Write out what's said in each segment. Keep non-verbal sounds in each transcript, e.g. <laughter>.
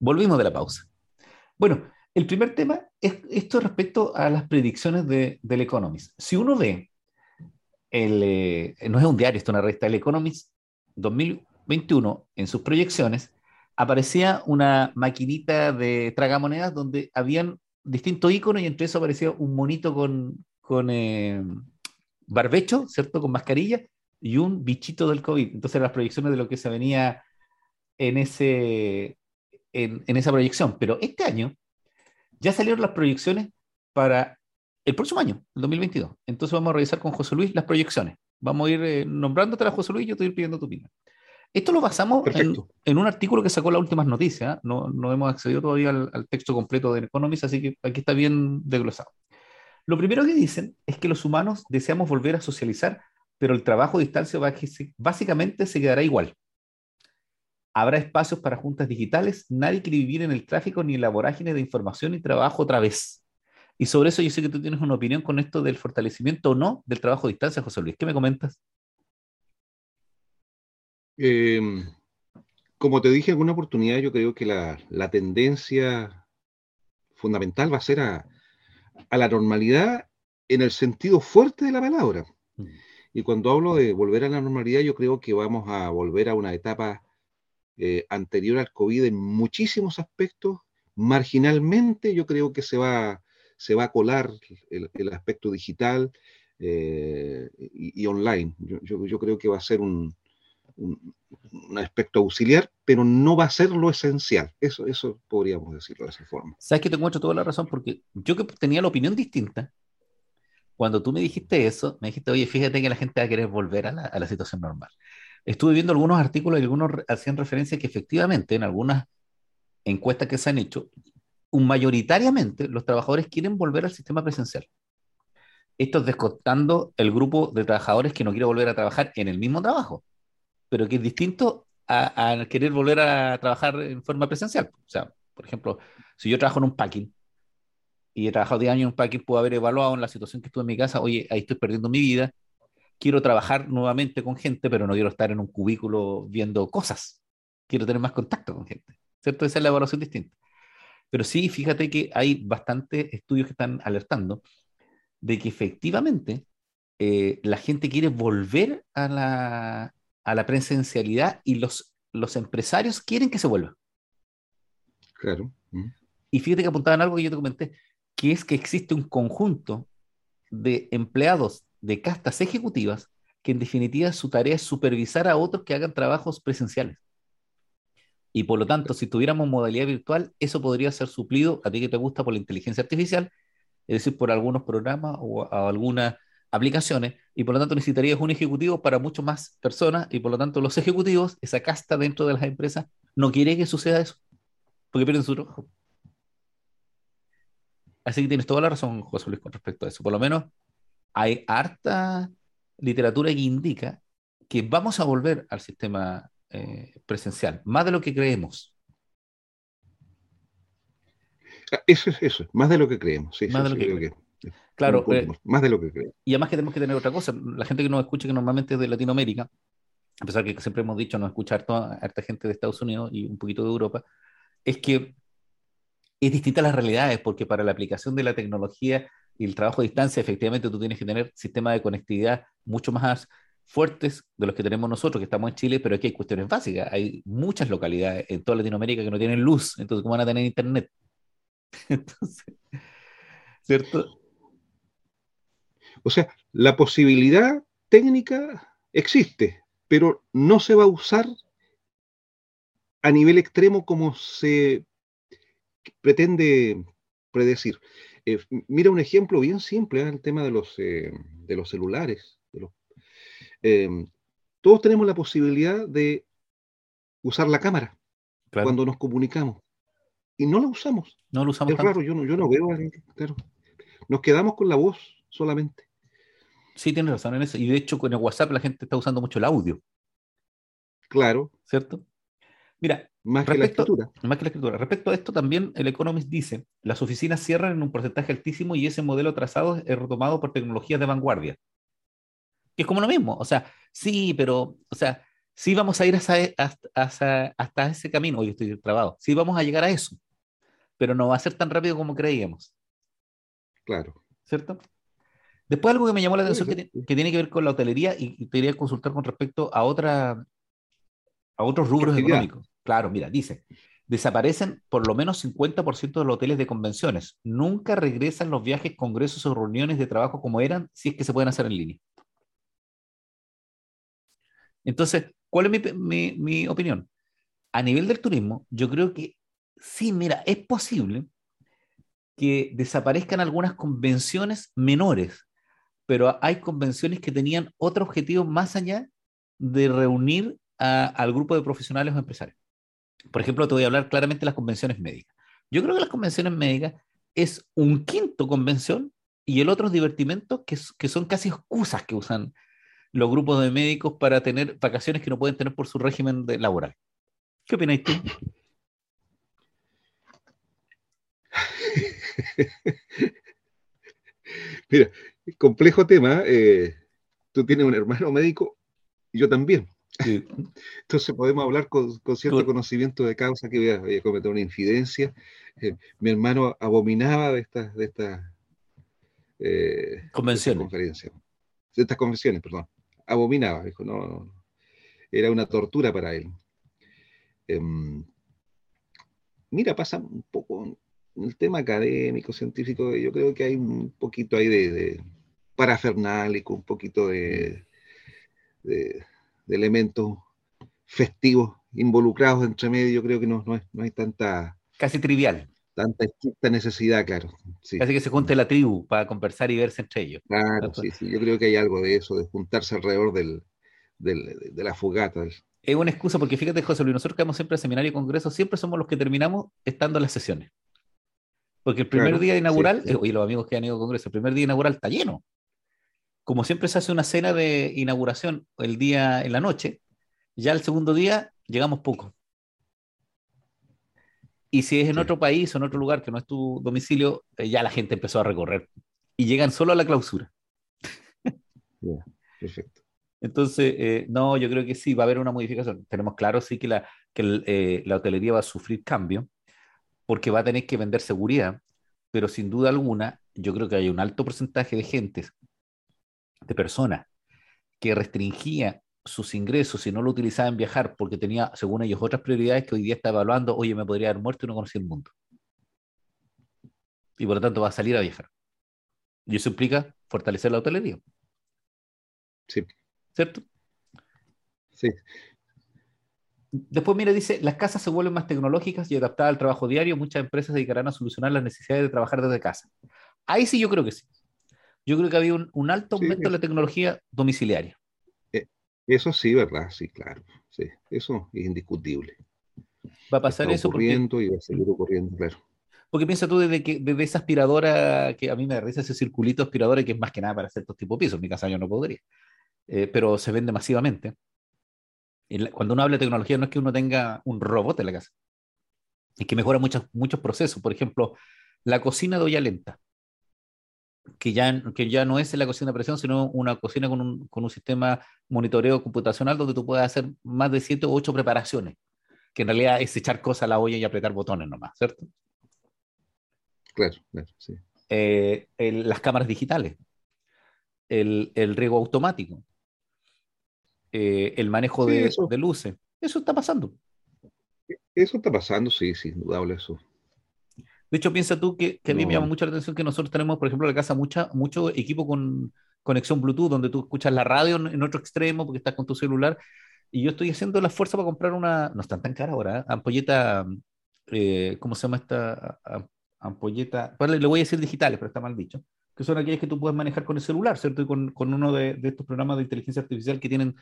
Volvimos de la pausa. Bueno, el primer tema es esto respecto a las predicciones de, del Economist. Si uno ve, el, eh, no es un diario, esto es una revista, el Economist 2021, en sus proyecciones, aparecía una maquinita de tragamonedas donde habían distintos iconos y entre eso aparecía un monito con, con eh, barbecho, ¿cierto? Con mascarilla y un bichito del COVID. Entonces las proyecciones de lo que se venía en, ese, en, en esa proyección. Pero este año ya salieron las proyecciones para el próximo año, el 2022. Entonces vamos a revisar con José Luis las proyecciones. Vamos a ir eh, nombrándote a José Luis y yo te voy pidiendo tu opinión. Esto lo basamos en, un artículo que sacó las últimas noticias. ¿eh? No, no hemos accedido todavía al, texto completo de Economist, así que aquí está bien desglosado. Lo primero que dicen es que los humanos deseamos volver a socializar, pero el trabajo a distancia básicamente se quedará igual. Habrá espacios para juntas digitales, nadie quiere vivir en el tráfico ni en la vorágine de información y trabajo otra vez. Y sobre eso yo sé que tú tienes una opinión con esto del fortalecimiento o no del trabajo a distancia, José Luis. ¿Qué me comentas? Em, como te dije en alguna oportunidad, yo creo que la, tendencia fundamental va a ser a, la normalidad en el sentido fuerte de la palabra. Mm. Y cuando hablo de volver a la normalidad, yo creo que vamos a volver a una etapa eh, anterior al COVID en muchísimos aspectos. Marginalmente yo creo que se va, se va a colar el, aspecto digital eh, y, online. Yo, creo que va a ser un, un, aspecto auxiliar, pero no va a ser lo esencial. Eso, eso podríamos decirlo de esa forma. Sabes que te encuentro toda la razón, porque yo que tenía la opinión distinta, cuando tú me dijiste eso, me dijiste, oye, fíjate que la gente va a querer volver a la, a la situación normal estuve viendo algunos artículos y algunos hacían referencia que efectivamente en algunas encuestas que se han hecho, un mayoritariamente los trabajadores quieren volver al sistema presencial. Esto es descontando el grupo de trabajadores que no quiere volver a trabajar en el mismo trabajo, pero que es distinto a, querer volver a trabajar en forma presencial. O sea, por ejemplo, si yo trabajo en un packing y he trabajado 10 años en un packing, puedo haber evaluado en la situación que estuve en mi casa, oye, ahí estoy perdiendo mi vida, quiero trabajar nuevamente con gente, pero no quiero estar en un cubículo viendo cosas. Quiero tener más contacto con gente. ¿Cierto? Esa es la evaluación distinta. Pero sí, fíjate que hay bastantes estudios que están alertando de que efectivamente eh, la gente quiere volver a la, a la presencialidad y los, los empresarios quieren que se vuelva. Claro. Y fíjate que apuntaban algo que yo te comenté, que es que existe un conjunto de empleados de castas ejecutivas que en definitiva su tarea es supervisar a otros que hagan trabajos presenciales. Y por lo tanto, si tuviéramos modalidad virtual, eso podría ser suplido a ti que te gusta por la inteligencia artificial, es decir, por algunos programas o, algunas aplicaciones, y por lo tanto necesitarías un ejecutivo para muchas más personas, y por lo tanto los ejecutivos, esa casta dentro de las empresas, no quiere que suceda eso, porque pierden su trabajo. Así que tienes toda la razón, José Luis, con respecto a eso. Por lo menos hay harta literatura que indica que vamos a volver al sistema eh, presencial, más de lo que creemos. Ah, eso es eso, más de lo que creemos. Sí, más de lo que, creemos. Claro, eh, más de lo que creemos. Y además que tenemos que tener otra cosa. La gente que nos escucha, que normalmente es de Latinoamérica, a pesar que siempre hemos dicho no escuchar toda harta gente de Estados Unidos y un poquito de Europa, es que es distinta a las realidades, porque para la aplicación de la tecnología y el trabajo a distancia, efectivamente tú tienes que tener sistemas de conectividad mucho más fuertes de los que tenemos nosotros, que estamos en Chile, pero aquí hay cuestiones básicas. Hay muchas localidades en toda Latinoamérica que no tienen luz, entonces ¿cómo van a tener internet? <laughs> entonces, ¿cierto? O sea, la posibilidad técnica existe, pero no se va a usar a nivel extremo como se pretende predecir. Eh, mira un ejemplo bien simple, ¿eh? el tema de los, eh, de los celulares. Em, todos tenemos la posibilidad de usar la cámara cuando nos comunicamos y no la usamos. No lo usamos. Es raro, yo no, yo no veo claro. Nos quedamos con la voz solamente. Sí, tienes razón en eso. Y de hecho, con el WhatsApp la gente está usando mucho el audio. Claro. ¿Cierto? Mira, más que la escritura. Más que la escritura. Respecto a esto, también el Economist dice, las oficinas cierran en un porcentaje altísimo y ese modelo trazado es retomado por tecnologías de vanguardia. Que es como lo mismo. O sea, sí, pero, o sea, sí vamos a ir hasta, hasta, ese camino, hoy estoy trabado, sí vamos a llegar a eso, pero no va a ser tan rápido como creíamos. Claro. ¿Cierto? Después algo que me llamó la atención que, tiene que ver con la hotelería y, te quería consultar con respecto a otra a otros rubros económicos. Claro, mira, dice, desaparecen por lo menos 50% de los hoteles de convenciones. Nunca regresan los viajes, congresos o reuniones de trabajo como eran, si es que se pueden hacer en línea. Entonces, ¿cuál es mi, opinión? A nivel del turismo, yo creo que sí, mira, es posible que desaparezcan algunas convenciones menores, pero hay convenciones que tenían otro objetivo más allá de reunir al grupo de profesionales o empresarios. Por ejemplo, te voy a hablar claramente de las convenciones médicas. Yo creo que las convenciones médicas es un quinto convención y el otro es divertimento que, son casi excusas que usan los grupos de médicos para tener vacaciones que no pueden tener por su régimen laboral. ¿Qué opináis tú? <laughs> Mira, complejo tema. Eh, tú tienes un hermano médico y yo también. Entonces podemos hablar con, cierto conocimiento de causa que voy a, cometer una infidencia. Eh, mi hermano abominaba de estas de estas eh, convenciones. De estas convenciones, perdón abominaba, dijo, no, era una tortura para él. Em, mira, pasa un poco en el tema académico, científico, yo creo que hay un poquito ahí de, de parafernálico, un poquito de, de, elementos festivos involucrados entre medio, yo creo que no, no, hay tanta... Casi trivial. Tanta, necesidad, claro. Sí. Casi que se junte la tribu para conversar y verse entre ellos. Claro, sí, sí, yo creo que hay algo de eso, de juntarse alrededor del, de la fogata. Es una excusa porque fíjate, José Luis, nosotros que vamos siempre a seminario y congreso, siempre somos los que terminamos estando en las sesiones. Porque el primer día inaugural, y eh, los amigos que han ido a congreso, el primer día inaugural está lleno. Como siempre se hace una cena de inauguración el día en la noche, ya el segundo día llegamos poco. Y si es en otro país o en otro lugar que no es tu domicilio, eh, ya la gente empezó a recorrer y llegan solo a la clausura. <laughs> perfecto. Entonces, eh, no, yo creo que sí, va a haber una modificación. Tenemos claro, sí, que la, que eh, la hotelería va a sufrir cambio porque va a tener que vender seguridad, pero sin duda alguna, yo creo que hay un alto porcentaje de gente, de personas, que restringía sus ingresos, si no lo utilizaba en viajar porque tenía, según ellos, otras prioridades que hoy día está evaluando, oye, me podría haber muerto y no conocía el mundo. Y por lo tanto va a salir a viajar. Y eso implica fortalecer la hotelería. Sí. ¿Cierto? Sí. Después, mira, dice, las casas se vuelven más tecnológicas y adaptadas al trabajo diario. Muchas empresas se dedicarán a solucionar las necesidades de trabajar desde casa. Ahí sí yo creo que sí. Yo creo que había un, alto aumento de la tecnología domiciliaria. Eso sí, ¿verdad? Sí, claro. Sí, eso es indiscutible. Va a pasar eso. Ocurriendo y va a seguir ocurriendo, claro. Porque piensa tú desde, que, desde esa aspiradora, que a mí me da ese circulito aspiradora que es más que nada para hacer estos tipos de pisos. En mi casa yo no podría. Eh, pero se vende masivamente. cuando uno habla de tecnología, no es que uno tenga un robot en la casa. Es que mejora muchos, muchos procesos. Por ejemplo, la cocina de olla lenta que ya, que ya no es la cocina de presión, sino una cocina con un, con un sistema monitoreo computacional donde tú puedes hacer más de siete o ocho preparaciones, que en realidad es echar cosas a la olla y apretar botones nomás, ¿cierto? Claro, claro, sí. Eh, las cámaras digitales, el, el riego automático, eh, el manejo de, de, luces, eso está pasando. Eso está pasando, sí, sí, indudable eso. De hecho, piensa tú que, a mí me llama mucho la atención que nosotros tenemos, por ejemplo, en la casa mucha, mucho equipo con conexión Bluetooth, donde tú escuchas la radio en, otro extremo porque estás con tu celular. Y yo estoy haciendo la fuerza para comprar una, no están tan cara ahora, ¿eh? ampolleta, eh, ¿cómo se llama esta ampolleta? Le voy a decir digitales, pero está mal dicho. Que son aquellas que tú puedes manejar con el celular, ¿cierto? Y con, con uno de, de, estos programas de inteligencia artificial que tienen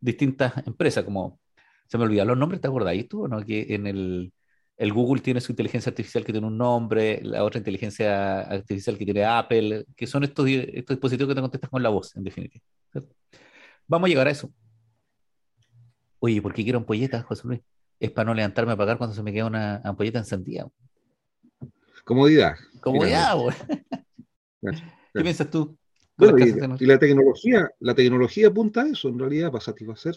distintas empresas, como, se me olvidan los nombres, ¿te acordáis tú? ¿no? Que en el, el Google tiene su inteligencia artificial que tiene un nombre, la otra inteligencia artificial que tiene Apple, que son estos, estos dispositivos que te contestan con la voz, en definitiva. Vamos a llegar a eso. Oye, ¿por qué quiero ampolleta, José Luis? Es para no levantarme a pagar cuando se me queda una ampolleta encendida. Comodidad. Comodidad, güey. ¿Qué piensas tú? y, la tecnología, la tecnología apunta a eso, en realidad, para satisfacer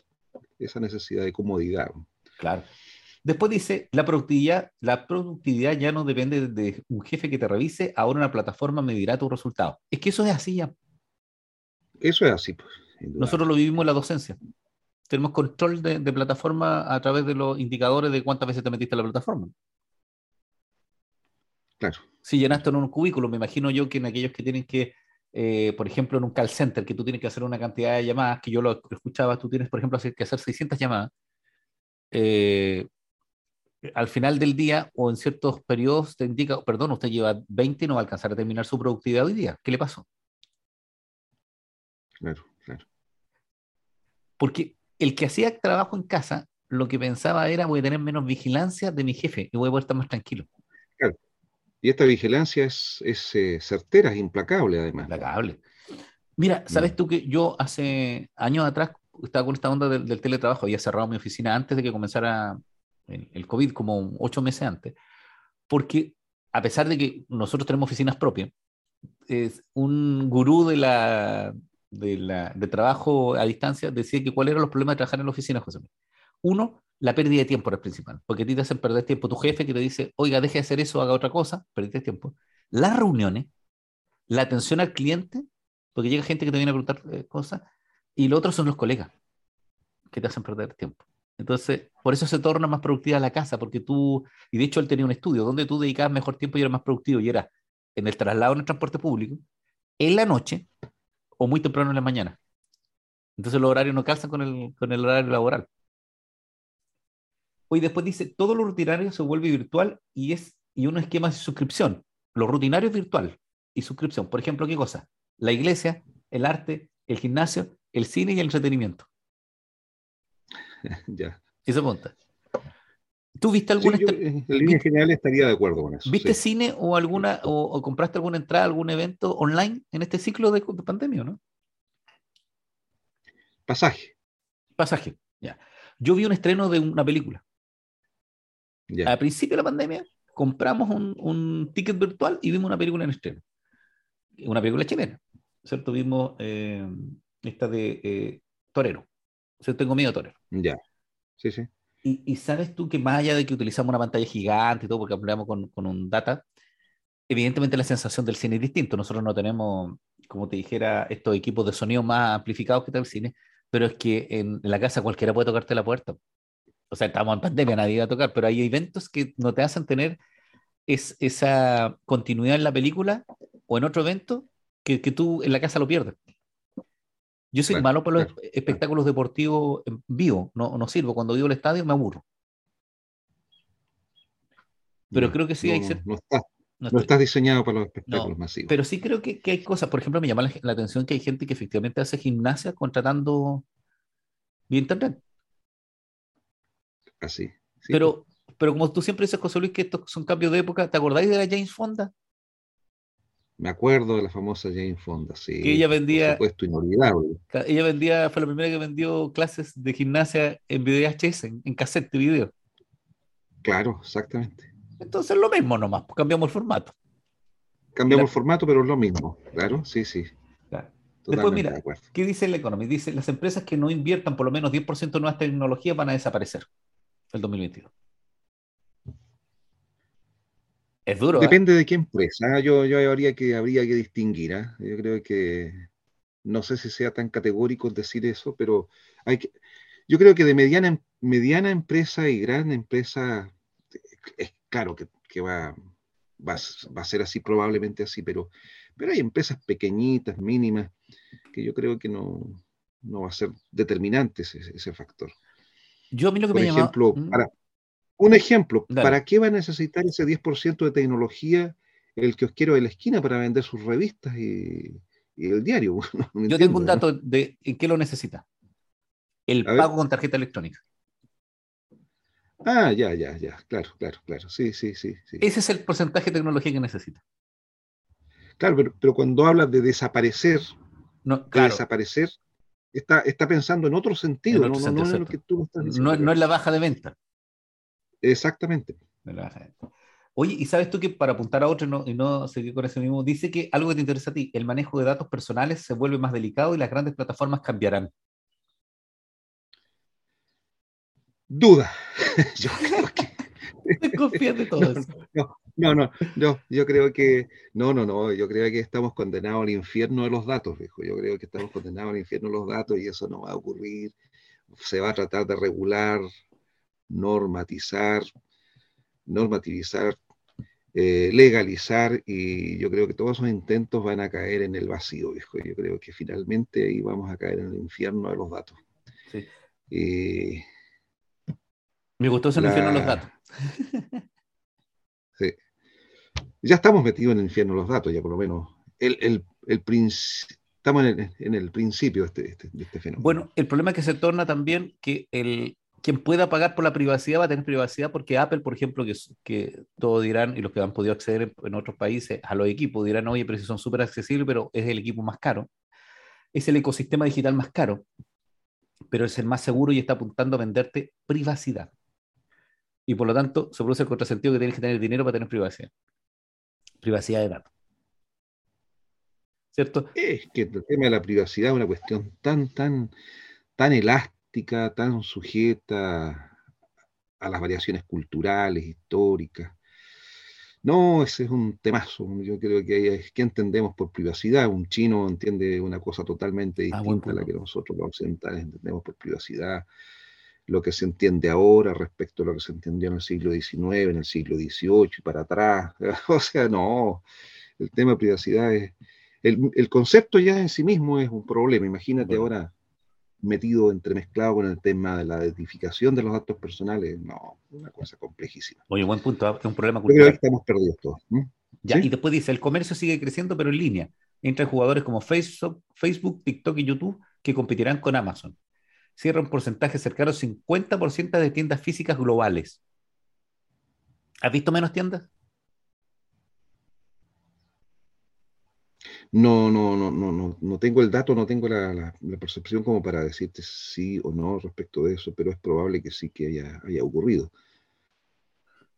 esa necesidad de comodidad. Claro. Después dice, la productividad, la productividad ya no depende de un jefe que te revise, ahora una plataforma medirá tus resultados. Es que eso es así ya. Eso es así. Pues, Nosotros lo vivimos en la docencia. Tenemos control de, de, plataforma a través de los indicadores de cuántas veces te metiste en la plataforma. Claro. Si llenaste en un cubículo, me imagino yo que en aquellos que tienen que, eh, por ejemplo, en un call center, que tú tienes que hacer una cantidad de llamadas, que yo lo escuchaba, tú tienes, por ejemplo, que hacer 600 llamadas. Eh, al final del día o en ciertos periodos te indica, perdón, usted lleva 20 y no va a alcanzar a terminar su productividad hoy día. ¿Qué le pasó? Claro, claro. Porque el que hacía trabajo en casa, lo que pensaba era voy a tener menos vigilancia de mi jefe y voy a poder estar más tranquilo. Claro. Y esta vigilancia es, es eh, certera, es implacable además. Implacable. Mira, ¿sabes mm. tú que yo hace años atrás estaba con esta onda del, del teletrabajo, había cerrado mi oficina antes de que comenzara el, COVID como ocho meses antes, porque a pesar de que nosotros tenemos oficinas propias, es un gurú de la, de, la, de trabajo a distancia decía que cuáles eran los problemas de trabajar en la oficina, José. Uno, la pérdida de tiempo era el principal, porque a ti te hacen perder tiempo. Tu jefe que te dice, oiga, deje de hacer eso, haga otra cosa, perdiste tiempo. Las reuniones, la atención al cliente, porque llega gente que te viene a preguntar eh, cosas, y lo otro son los colegas, que te hacen perder tiempo. Entonces, por eso se torna más productiva la casa, porque tú, y de hecho él tenía un estudio donde tú dedicabas mejor tiempo y eras más productivo, y era en el traslado en el transporte público, en la noche o muy temprano en la mañana. Entonces los horarios no calzan con el, con el horario laboral. Hoy después dice, todo lo rutinario se vuelve virtual y es y un esquema de suscripción. Lo rutinario es virtual y suscripción. Por ejemplo, ¿qué cosa? La iglesia, el arte, el gimnasio, el cine y el entretenimiento. <laughs> ya. Esa punta. ¿Tú viste alguna? Sí, en línea general estaría de acuerdo con eso. ¿Viste cine o alguna o, compraste alguna entrada, algún evento online en este ciclo de, pandemia, no? Pasaje. Pasaje, ya. Yo vi un estreno de una película. Ya. A principio de la pandemia compramos un, un, ticket virtual y vimos una película en estreno. Una película chilena, ¿cierto? Vimos eh, esta de eh, Torero. O tengo miedo, Torero. Ya. Sí, sí. Y, sabes tú que más allá de que utilizamos una pantalla gigante y todo, porque hablamos con, con, un data, evidentemente la sensación del cine es distinto. Nosotros no tenemos, como te dijera, estos equipos de sonido más amplificados que tal el cine, pero es que en, la casa cualquiera puede tocarte la puerta. O sea, estamos en pandemia, nadie va a tocar, pero hay eventos que no te hacen tener es, esa continuidad en la película o en otro evento que, que tú en la casa lo pierdes. Yo soy malo para los espectáculos deportivos en vivo, no, no sirvo. Cuando vivo el estadio me aburro. Pero creo que sí hay... No, está, no, estás diseñado para los espectáculos masivos. Pero sí creo que, que, hay cosas. Por ejemplo, me llama la, atención que hay gente que efectivamente hace gimnasia contratando vía internet. Así. pero, pero como tú siempre dices, José Luis, que estos son cambios de época, ¿te acordáis de la James Fonda? Me acuerdo de la famosa Jane Fonda, sí. Que ella vendía. Por supuesto, inolvidable. Ella vendía, fue la primera que vendió clases de gimnasia en VHS, en, en cassette de video. Claro, exactamente. Entonces lo mismo nomás, pues cambiamos el formato. Cambiamos el formato, pero es lo mismo, claro, sí, sí. Después, mira, ¿qué dice el Economy? Dice, las empresas que no inviertan por lo menos 10% en nuevas tecnologías van a desaparecer el 2022. Es duro. ¿eh? Depende de qué empresa. Yo, yo habría que, habría que distinguir. ¿eh? Yo creo que no sé si sea tan categórico decir eso, pero hay que, yo creo que de mediana, mediana empresa y gran empresa, es claro que, va, va, a ser así, probablemente así, pero, pero hay empresas pequeñitas, mínimas, que yo creo que no, no va a ser determinante ese, factor. Yo a mí lo que Por me ejemplo, mm. para, un ejemplo, ¿para qué va a necesitar ese 10% de tecnología el kiosquero de la esquina para vender sus revistas y, el diario? <laughs> Yo tengo un dato de en qué lo necesita. El pago con tarjeta electrónica. Ah, ya, ya, ya. Claro, claro, claro. Sí, sí, sí. Ese es el porcentaje de tecnología que necesita. Claro, pero, cuando hablas de desaparecer, no, de desaparecer, está, está pensando en otro sentido, no, no, es lo que tú estás diciendo. No, es la baja de venta. Exactamente. Oye, ¿y sabes tú que para apuntar a otro y no seguir con ese mismo, dice que algo que te interesa a ti, el manejo de datos personales se vuelve más delicado y las grandes plataformas cambiarán? Duda. <laughs> yo creo que... <laughs> confías de todo eso. No, no, no, yo creo que, no, no, no, yo creo que estamos condenados al infierno de los datos, viejo. Yo creo que estamos condenados al infierno de los datos y eso no va a ocurrir. Se va a tratar de regular, normatizar, normativizar, eh, legalizar y yo creo que todos esos intentos van a caer en el vacío, viejo. Yo creo que finalmente ahí vamos a caer en el infierno de los datos. Sí. Me gustó ese infierno de los datos. <laughs> sí. Ya estamos metidos en el infierno de los datos, ya por lo menos. El, el, el estamos en el, en el principio de este, este, de este fenómeno. Bueno, el problema es que se torna también que el, quien pueda pagar por la privacidad va a tener privacidad porque Apple, por ejemplo, que, que todos dirán, y los que han podido acceder en, otros países a los equipos dirán, oye, pero si son súper accesibles, pero es el equipo más caro. Es el ecosistema digital más caro, pero es el más seguro y está apuntando a venderte privacidad. Y por lo tanto, se produce el contrasentido que tienes que tener dinero para tener privacidad. Privacidad de datos. ¿Cierto? Es que el tema de la privacidad es una cuestión tan, tan, tan elástica tan sujeta a las variaciones culturales, históricas. No, ese es un temazo. Yo creo que es que entendemos por privacidad. Un chino entiende una cosa totalmente ah, distinta a la que nosotros los occidentales entendemos por privacidad. Lo que se entiende ahora respecto a lo que se entendió en el siglo XIX, en el siglo XVIII y para atrás. <laughs> O sea, no. El tema de privacidad es. El, concepto ya en sí mismo es un problema. Imagínate ahora metido, entremezclado con el tema de la identificación de los datos personales, no, una cosa complejísima. Oye, buen punto, es un problema cultural. Que estamos perdidos todos. Ya, y después dice, el comercio sigue creciendo, pero en línea, entre jugadores como Facebook, Facebook, TikTok y YouTube, que competirán con Amazon. Cierra un porcentaje cercano al 50% de tiendas físicas globales. ¿Has visto menos tiendas? No, no, no, no, no, no tengo el dato, no tengo la, percepción como para decirte sí o no respecto de eso, pero es probable que sí que haya, haya ocurrido.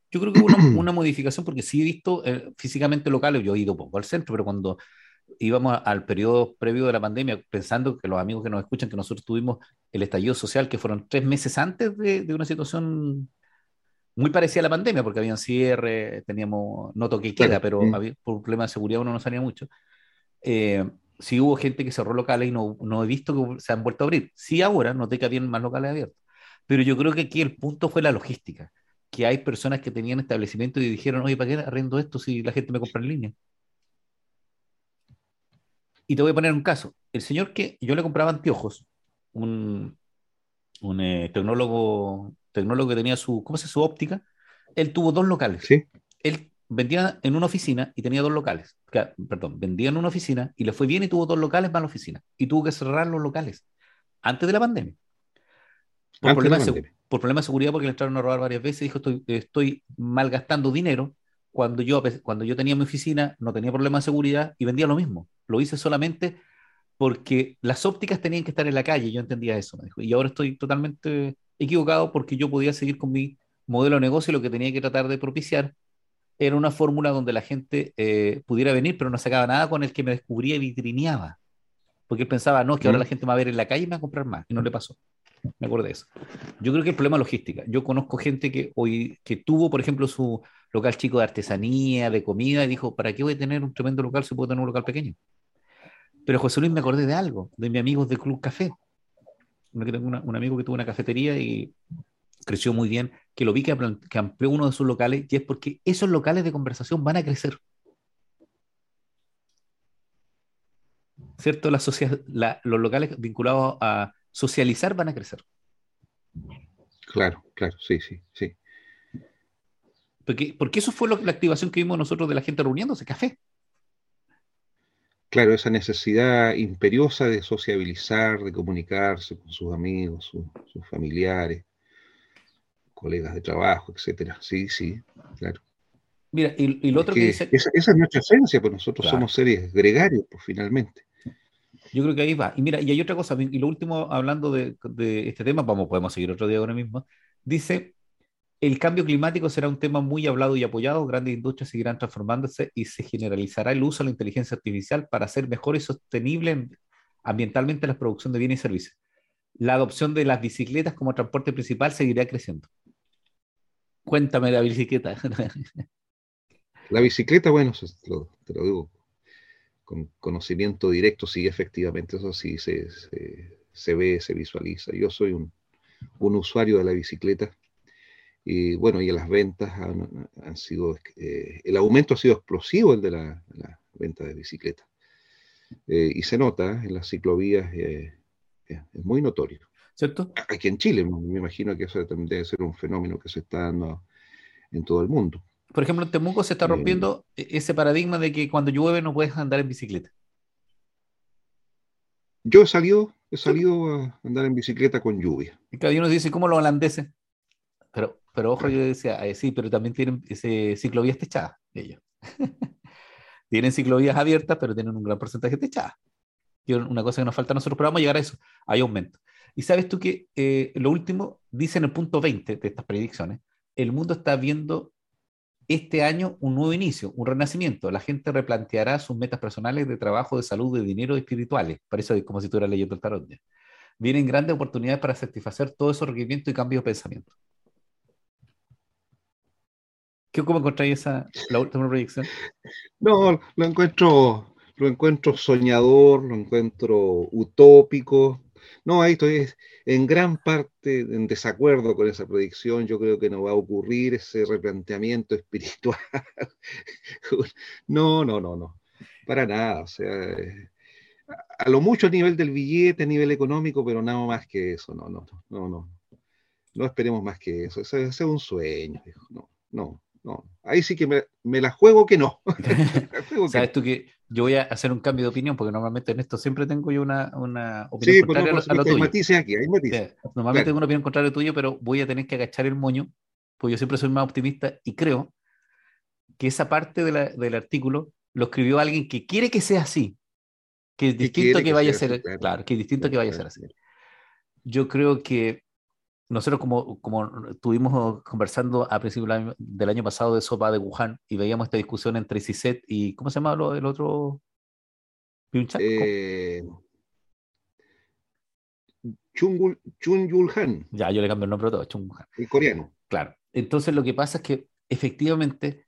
Yo creo que hubo una, <clears throat> modificación porque sí he visto eh, físicamente locales, yo he ido poco al centro, pero cuando íbamos al periodo previo de la pandemia, pensando que los amigos que nos escuchan, que nosotros tuvimos el estallido social, que fueron tres meses antes de, una situación muy parecida a la pandemia, porque había un cierre, teníamos, no toque queda, pero por un problema de seguridad uno no salía mucho eh, sí hubo gente que cerró locales y no, no, he visto que se han vuelto a abrir. Sí ahora, noté que habían más locales abiertos. Pero yo creo que aquí el punto fue la logística, que hay personas que tenían establecimiento y dijeron, oye, ¿para qué arrendo esto si la gente me compra en línea? Y te voy a poner un caso. El señor que yo le compraba anteojos, un, un eh, tecnólogo, tecnólogo que tenía su, ¿cómo se su óptica? Él tuvo dos locales. Sí. Él vendía en una oficina y tenía dos locales. Perdón, vendía en una oficina y le fue bien y tuvo dos locales más la oficina. Y tuvo que cerrar los locales antes de la pandemia. Por, problemas, de, por problemas de seguridad, porque le entraron a robar varias veces. Dijo: Estoy, estoy malgastando dinero. Cuando yo, cuando yo tenía mi oficina, no tenía problemas de seguridad y vendía lo mismo. Lo hice solamente porque las ópticas tenían que estar en la calle. Yo entendía eso. Me dijo. Y ahora estoy totalmente equivocado porque yo podía seguir con mi modelo de negocio y lo que tenía que tratar de propiciar era una fórmula donde la gente eh, pudiera venir, pero no sacaba nada con el que me descubría y vitrineaba. Porque él pensaba, no, que ahora la gente me va a ver en la calle y me va a comprar más. Y no le pasó. Me acuerdo de eso. Yo creo que el problema es logística. Yo conozco gente que hoy que tuvo, por ejemplo, su local chico de artesanía, de comida, y dijo, ¿para qué voy a tener un tremendo local si puedo tener un local pequeño? Pero José Luis me acordé de algo, de mis amigos de Club Café. Tengo un amigo que tuvo una cafetería y creció muy bien, que lo vi que, amplió uno de sus locales, y es porque esos locales de conversación van a crecer. ¿Cierto? los locales vinculados a socializar van a crecer. Claro, claro, sí, sí, sí. Porque, porque eso fue la activación que vimos nosotros de la gente reuniéndose, café. Claro, esa necesidad imperiosa de sociabilizar, de comunicarse con sus amigos, sus familiares colegas de trabajo, etcétera. Sí, sí, claro. Mira, y, lo otro que, dice... Esa, es nuestra esencia, pues nosotros somos seres gregarios, pues finalmente. Yo creo que ahí va. Y mira, y hay otra cosa, y lo último, hablando de, este tema, vamos, podemos seguir otro día ahora mismo, dice, el cambio climático será un tema muy hablado y apoyado, grandes industrias seguirán transformándose y se generalizará el uso de la inteligencia artificial para hacer mejor y sostenible ambientalmente la producción de bienes y servicios. la adopción de las bicicletas como transporte principal seguirá creciendo. Cuéntame la bicicleta. La bicicleta, bueno, te lo digo con conocimiento directo, sí, efectivamente, eso sí se, se, ve, se visualiza. Yo soy un, un, usuario de la bicicleta y bueno, y las ventas han, sido, eh, el aumento ha sido explosivo el de la, venta de bicicletas. Eh, y se nota en las ciclovías, eh, es muy notorio. ¿Cierto? Aquí en Chile, me imagino que eso también debe ser un fenómeno que se está dando en todo el mundo. Por ejemplo, en Temuco se está rompiendo e-, ese paradigma de que cuando llueve no puedes andar en bicicleta. Yo he salido, he salido a andar en bicicleta con lluvia. Y cada uno dice, ¿cómo los holandeses? Pero, pero ojo, yo decía, sí, pero también tienen ese ciclovías techadas ellos. <laughs> tienen ciclovías abiertas, pero tienen un gran porcentaje techadas. Y una cosa que nos falta a nosotros, pero vamos a llegar a eso, hay aumento. Y sabes tú que eh, lo último, dice en el punto 20 de estas predicciones, el mundo está viendo este año un nuevo inicio, un renacimiento. La gente replanteará sus metas personales de trabajo, de salud, de dinero espirituales. Parece como si estuviera leyendo el tarot. Vienen grandes oportunidades para satisfacer todos esos requerimientos y cambios de pensamiento. ¿Qué, ¿Cómo encontráis esa, la última proyección? No, lo encuentro, lo encuentro soñador, lo encuentro utópico, no, ahí estoy en gran parte en desacuerdo con esa predicción. Yo creo que no va a ocurrir ese replanteamiento <laughs> espiritual. no, no, no, no. Para nada. O sea, a lo mucho a nivel del billete, a nivel económico, pero nada más que eso. No, no, no, no. No esperemos más que eso. Ese, es un sueño. No, no, no. Ahí sí que me, la juego que no. <laughs> Sabes tú que yo voy a hacer un cambio de opinión, porque normalmente en esto siempre tengo yo una, una opinión sí, contraria pues no, a, lo, tuyo. aquí, hay normalmente tengo una opinión contraria a tuyo, pero voy a tener que agachar el moño, porque yo siempre soy más optimista y creo que esa parte de la, del artículo lo escribió alguien que quiere que sea así, que es distinto que, vaya a ser, claro, que es distinto que vaya a ser así. Yo creo que nosotros como, como estuvimos conversando a principios del año pasado de Sopa de Wuhan y veíamos esta discusión entre CISET y, ¿cómo se llama el otro? Eh, Chungul, Han. Ya, yo le cambio el nombre a todo, Chungul Han. El coreano. Claro. Entonces lo que pasa es que efectivamente,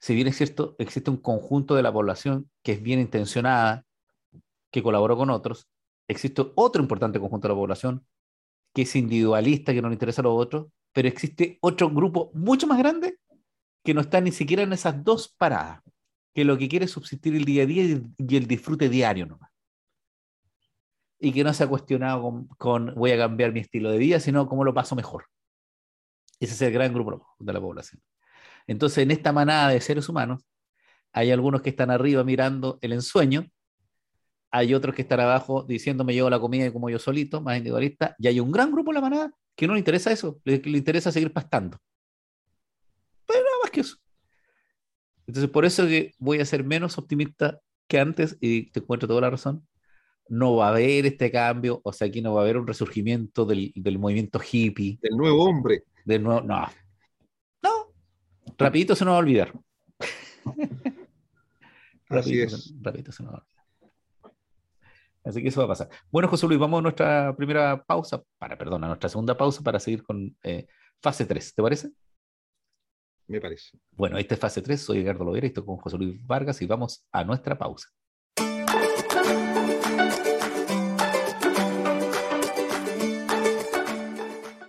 si bien es cierto, existe un conjunto de la población que es bien intencionada, que colaboró con otros, existe otro importante conjunto de la población que es individualista, que no le interesa a los otros, pero existe otro grupo mucho más grande que no está ni siquiera en esas dos paradas, que lo que quiere es subsistir el día a día y el disfrute diario nomás. Y que no se ha cuestionado con, voy a cambiar mi estilo de vida, sino cómo lo paso mejor. Ese es el gran grupo de la población. Entonces, en esta manada de seres humanos, hay algunos que están arriba mirando el ensueño hay otros que están abajo diciéndome yo la comida y como yo solito, más individualista, y hay un gran grupo en la manada que no le interesa eso, le, le interesa seguir pastando. Pero nada más que eso. Entonces, por eso que voy a ser menos optimista que antes, y te encuentro toda la razón. No va a haber este cambio, o sea, aquí no va a haber un resurgimiento del, del movimiento hippie. Del nuevo hombre. Del nuevo, no. No. Rapidito se nos va a olvidar. Así es. rapidito se nos va a olvidar. Así que eso va a pasar. Bueno, José Luis, vamos a nuestra primera pausa, para, perdón, a nuestra segunda pausa para seguir con eh, fase 3. ¿Te parece? Me parece. Bueno, esta es fase 3. Soy Edgardo Lovera y estoy con José Luis Vargas y vamos a nuestra pausa.